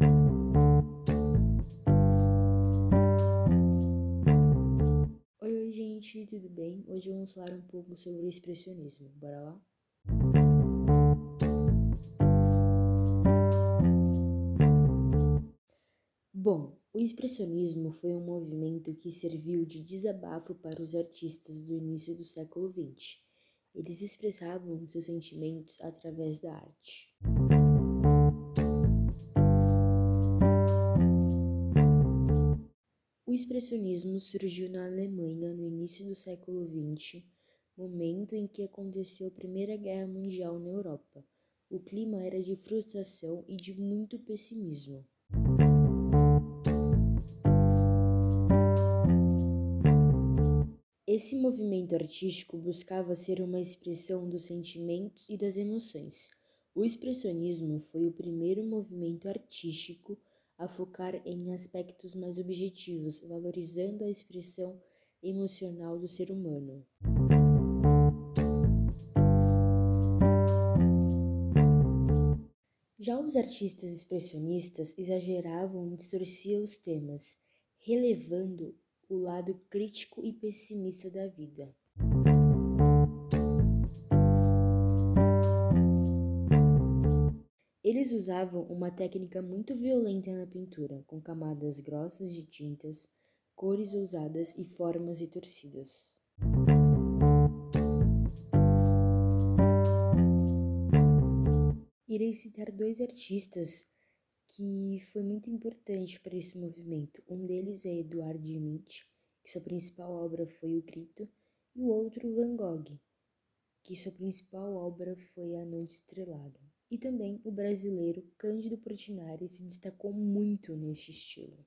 Oi, oi, gente, tudo bem? Hoje vamos falar um pouco sobre o expressionismo. Bora lá? Bom, o expressionismo foi um movimento que serviu de desabafo para os artistas do início do século XX. Eles expressavam seus sentimentos através da arte. Expressionismo surgiu na Alemanha no início do século XX, momento em que aconteceu a Primeira Guerra Mundial na Europa. O clima era de frustração e de muito pessimismo. Esse movimento artístico buscava ser uma expressão dos sentimentos e das emoções. O expressionismo foi o primeiro movimento artístico a focar em aspectos mais objetivos, valorizando a expressão emocional do ser humano. Já os artistas expressionistas exageravam e distorciam os temas, relevando o lado crítico e pessimista da vida. Eles usavam uma técnica muito violenta na pintura, com camadas grossas de tintas, cores ousadas e formas retorcidas. Irei citar dois artistas que foi muito importante para esse movimento. Um deles é Eduardo Schmidt, que sua principal obra foi O Grito, e o outro Van Gogh, que sua principal obra foi A Noite Estrelada. E também o brasileiro Cândido Portinari se destacou muito neste estilo.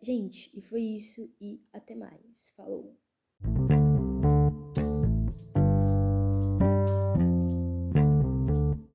Gente, e foi isso e até mais. Falou!